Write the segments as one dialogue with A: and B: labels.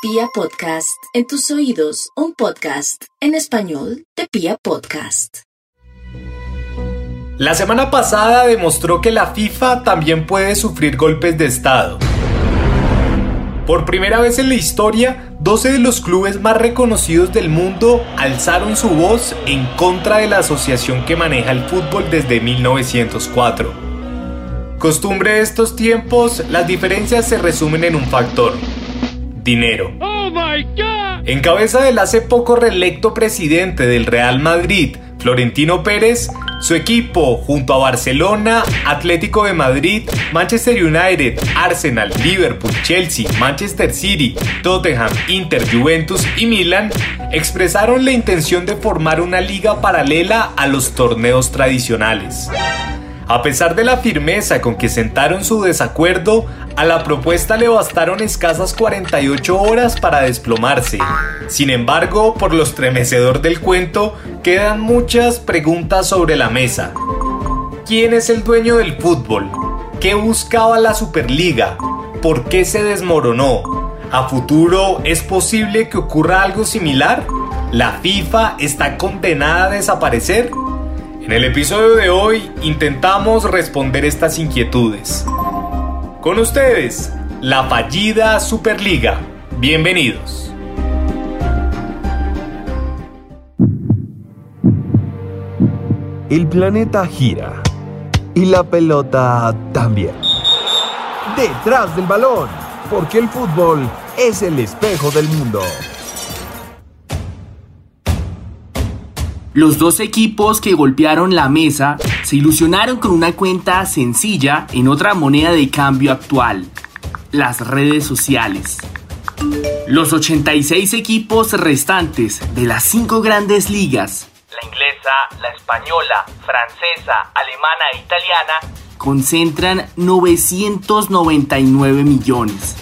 A: Pia Podcast, en tus oídos, un podcast en español de Pia Podcast.
B: La semana pasada demostró que la FIFA también puede sufrir golpes de Estado. Por primera vez en la historia, 12 de los clubes más reconocidos del mundo alzaron su voz en contra de la asociación que maneja el fútbol desde 1904. Costumbre de estos tiempos, las diferencias se resumen en un factor, dinero. Oh en cabeza del hace poco reelecto presidente del Real Madrid, Florentino Pérez, su equipo, junto a Barcelona, Atlético de Madrid, Manchester United, Arsenal, Liverpool, Chelsea, Manchester City, Tottenham, Inter, Juventus y Milan, expresaron la intención de formar una liga paralela a los torneos tradicionales. A pesar de la firmeza con que sentaron su desacuerdo, a la propuesta le bastaron escasas 48 horas para desplomarse. Sin embargo, por lo estremecedor del cuento, quedan muchas preguntas sobre la mesa. ¿Quién es el dueño del fútbol? ¿Qué buscaba la Superliga? ¿Por qué se desmoronó? ¿A futuro es posible que ocurra algo similar? ¿La FIFA está condenada a desaparecer? En el episodio de hoy intentamos responder estas inquietudes. Con ustedes, la fallida Superliga. Bienvenidos.
C: El planeta gira y la pelota también. Detrás del balón, porque el fútbol es el espejo del mundo.
D: Los dos equipos que golpearon la mesa se ilusionaron con una cuenta sencilla en otra moneda de cambio actual, las redes sociales. Los 86 equipos restantes de las cinco grandes ligas, la inglesa, la española, francesa, alemana e italiana, concentran 999 millones.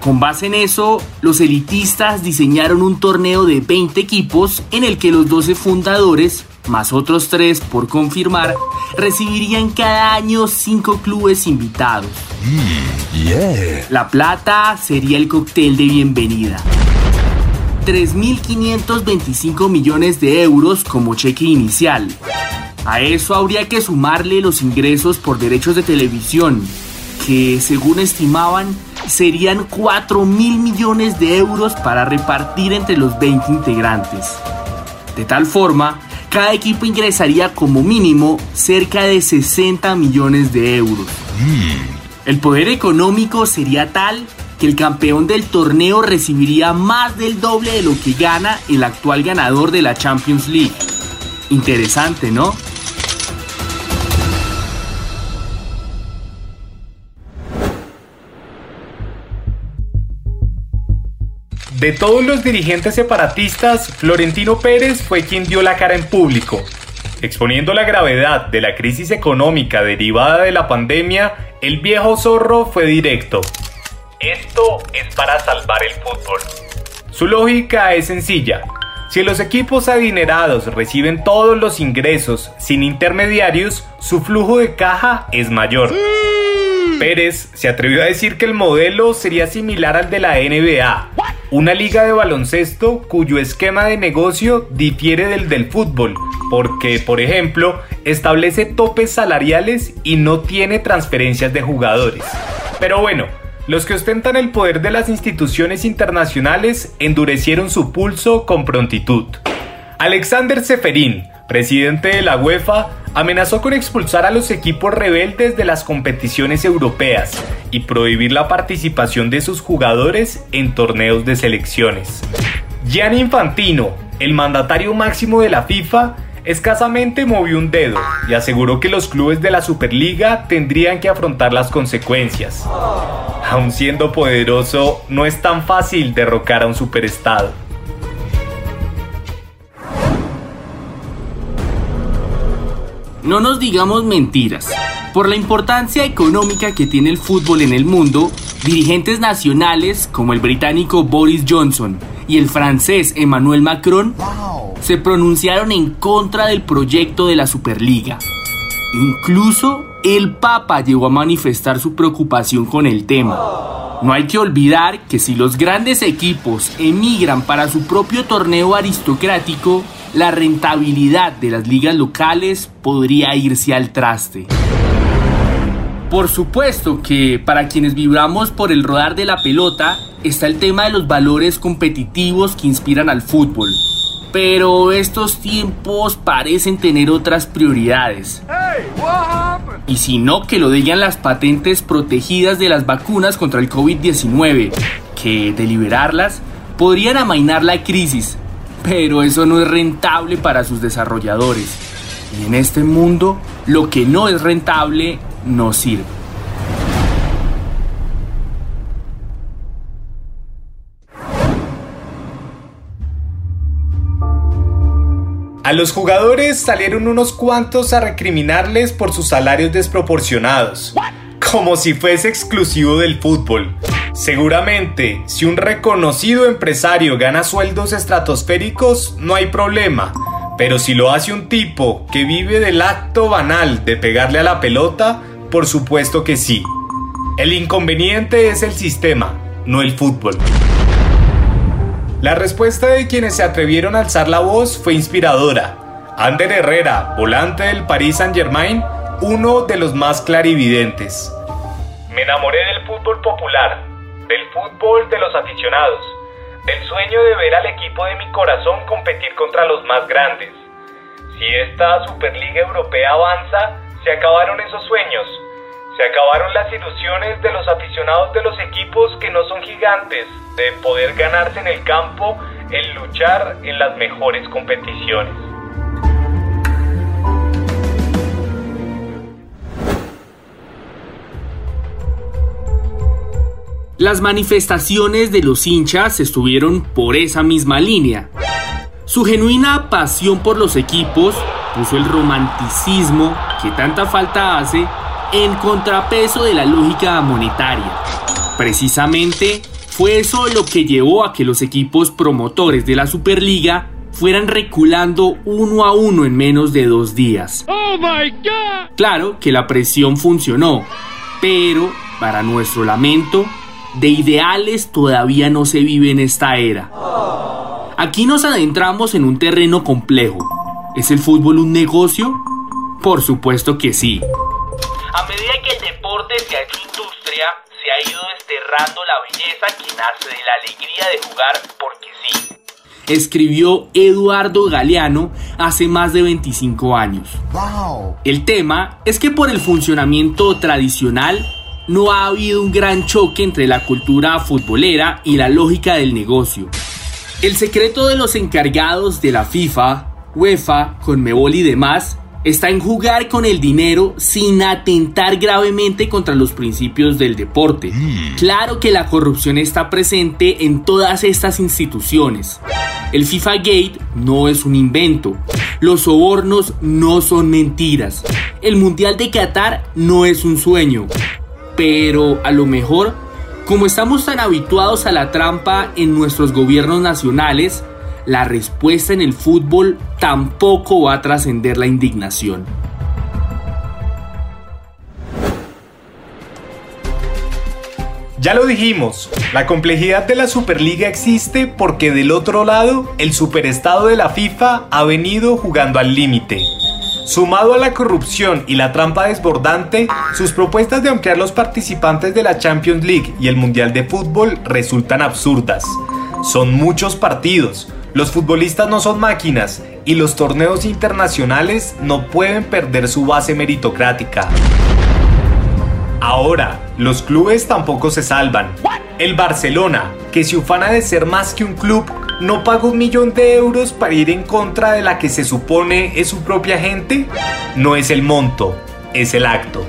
D: Con base en eso, los elitistas diseñaron un torneo de 20 equipos en el que los 12 fundadores, más otros 3 por confirmar, recibirían cada año 5 clubes invitados. Mm, La plata sería el cóctel de bienvenida. 3.525 millones de euros como cheque inicial. A eso habría que sumarle los ingresos por derechos de televisión, que según estimaban serían 4 mil millones de euros para repartir entre los 20 integrantes. De tal forma, cada equipo ingresaría como mínimo cerca de 60 millones de euros. Mm. El poder económico sería tal que el campeón del torneo recibiría más del doble de lo que gana el actual ganador de la Champions League. Interesante, ¿no?
B: De todos los dirigentes separatistas, Florentino Pérez fue quien dio la cara en público. Exponiendo la gravedad de la crisis económica derivada de la pandemia, el viejo zorro fue directo. Esto es para salvar el fútbol. Su lógica es sencilla. Si los equipos adinerados reciben todos los ingresos sin intermediarios, su flujo de caja es mayor. Pérez se atrevió a decir que el modelo sería similar al de la NBA, una liga de baloncesto cuyo esquema de negocio difiere del del fútbol, porque, por ejemplo, establece topes salariales y no tiene transferencias de jugadores. Pero bueno, los que ostentan el poder de las instituciones internacionales endurecieron su pulso con prontitud. Alexander Seferín, presidente de la UEFA, amenazó con expulsar a los equipos rebeldes de las competiciones europeas y prohibir la participación de sus jugadores en torneos de selecciones. Gianni Infantino, el mandatario máximo de la FIFA, escasamente movió un dedo y aseguró que los clubes de la Superliga tendrían que afrontar las consecuencias. Aun siendo poderoso, no es tan fácil derrocar a un superestado.
D: No nos digamos mentiras. Por la importancia económica que tiene el fútbol en el mundo, dirigentes nacionales como el británico Boris Johnson y el francés Emmanuel Macron se pronunciaron en contra del proyecto de la Superliga. Incluso el Papa llegó a manifestar su preocupación con el tema. No hay que olvidar que si los grandes equipos emigran para su propio torneo aristocrático, la rentabilidad de las ligas locales podría irse al traste. Por supuesto que para quienes vibramos por el rodar de la pelota está el tema de los valores competitivos que inspiran al fútbol. Pero estos tiempos parecen tener otras prioridades. Y si no, que lo digan las patentes protegidas de las vacunas contra el COVID-19, que de liberarlas podrían amainar la crisis, pero eso no es rentable para sus desarrolladores. Y en este mundo, lo que no es rentable no sirve.
B: A los jugadores salieron unos cuantos a recriminarles por sus salarios desproporcionados, como si fuese exclusivo del fútbol. Seguramente, si un reconocido empresario gana sueldos estratosféricos, no hay problema, pero si lo hace un tipo que vive del acto banal de pegarle a la pelota, por supuesto que sí. El inconveniente es el sistema, no el fútbol. La respuesta de quienes se atrevieron a alzar la voz fue inspiradora. Ander Herrera, volante del Paris Saint-Germain, uno de los más clarividentes. Me enamoré del fútbol popular, del fútbol de los aficionados, del sueño de ver al equipo de mi corazón competir contra los más grandes. Si esta Superliga Europea avanza, se acabaron esos sueños, se acabaron las ilusiones de los aficionados de los equipos que no son gigantes, de poder ganarse en el campo, en luchar en las mejores competiciones.
D: Las manifestaciones de los hinchas estuvieron por esa misma línea. Su genuina pasión por los equipos puso el romanticismo que tanta falta hace en contrapeso de la lógica monetaria. Precisamente fue eso lo que llevó a que los equipos promotores de la Superliga fueran reculando uno a uno en menos de dos días. ¡Oh my God! Claro que la presión funcionó, pero, para nuestro lamento, de ideales todavía no se vive en esta era. Aquí nos adentramos en un terreno complejo. ¿Es el fútbol un negocio? Por supuesto que sí. A medida que el deporte se ha hecho industria, se ha ido desterrando la belleza que nace de la alegría de jugar porque sí. Escribió Eduardo Galeano hace más de 25 años. El tema es que por el funcionamiento tradicional no ha habido un gran choque entre la cultura futbolera y la lógica del negocio. El secreto de los encargados de la FIFA, UEFA, Conmebol y demás está en jugar con el dinero sin atentar gravemente contra los principios del deporte. Claro que la corrupción está presente en todas estas instituciones. El FIFA Gate no es un invento. Los sobornos no son mentiras. El Mundial de Qatar no es un sueño. Pero a lo mejor, como estamos tan habituados a la trampa en nuestros gobiernos nacionales, la respuesta en el fútbol tampoco va a trascender la indignación.
B: Ya lo dijimos, la complejidad de la Superliga existe porque del otro lado el superestado de la FIFA ha venido jugando al límite. Sumado a la corrupción y la trampa desbordante, sus propuestas de ampliar los participantes de la Champions League y el Mundial de Fútbol resultan absurdas. Son muchos partidos, los futbolistas no son máquinas y los torneos internacionales no pueden perder su base meritocrática. Ahora, los clubes tampoco se salvan. El Barcelona, que se ufana de ser más que un club, no paga un millón de euros para ir en contra de la que se supone es su propia gente. No es el monto, es el acto.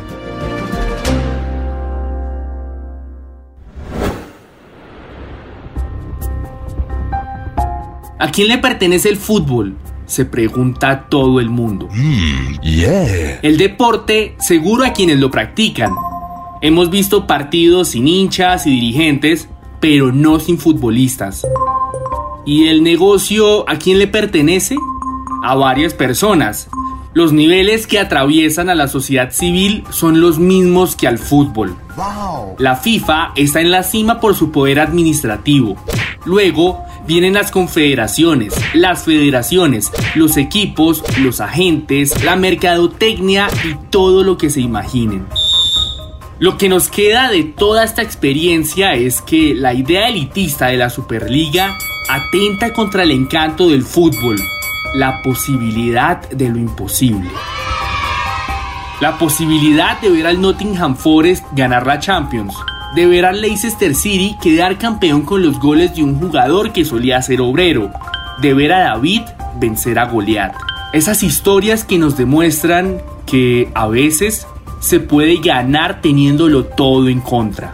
D: ¿A quién le pertenece el fútbol? Se pregunta todo el mundo. El deporte seguro a quienes lo practican. Hemos visto partidos sin hinchas y dirigentes, pero no sin futbolistas. ¿Y el negocio a quién le pertenece? A varias personas. Los niveles que atraviesan a la sociedad civil son los mismos que al fútbol. La FIFA está en la cima por su poder administrativo. Luego vienen las confederaciones, las federaciones, los equipos, los agentes, la mercadotecnia y todo lo que se imaginen. Lo que nos queda de toda esta experiencia es que la idea elitista de la Superliga atenta contra el encanto del fútbol, la posibilidad de lo imposible. La posibilidad de ver al Nottingham Forest ganar la Champions, de ver al Leicester City quedar campeón con los goles de un jugador que solía ser obrero, de ver a David vencer a Goliat. Esas historias que nos demuestran que a veces se puede ganar teniéndolo todo en contra.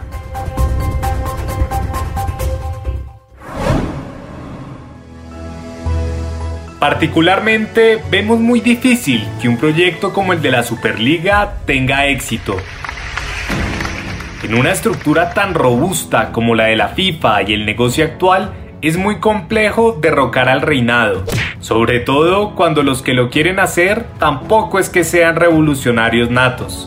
B: Particularmente vemos muy difícil que un proyecto como el de la Superliga tenga éxito. En una estructura tan robusta como la de la FIFA y el negocio actual, es muy complejo derrocar al reinado, sobre todo cuando los que lo quieren hacer tampoco es que sean revolucionarios natos.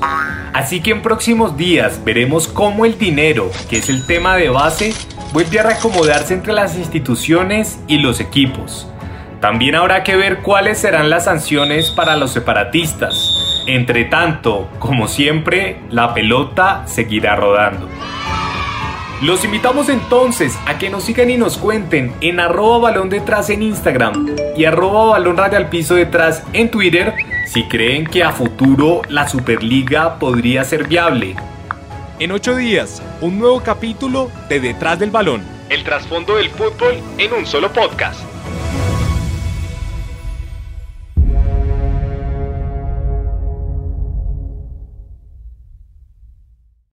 B: Así que en próximos días veremos cómo el dinero, que es el tema de base, vuelve a reacomodarse entre las instituciones y los equipos. También habrá que ver cuáles serán las sanciones para los separatistas. Entre tanto, como siempre, la pelota seguirá rodando. Los invitamos entonces a que nos sigan y nos cuenten en arroba balón detrás en Instagram y arroba balón radio al piso detrás en Twitter si creen que a futuro la Superliga podría ser viable. En ocho días, un nuevo capítulo de Detrás del Balón. El trasfondo del fútbol en un solo podcast.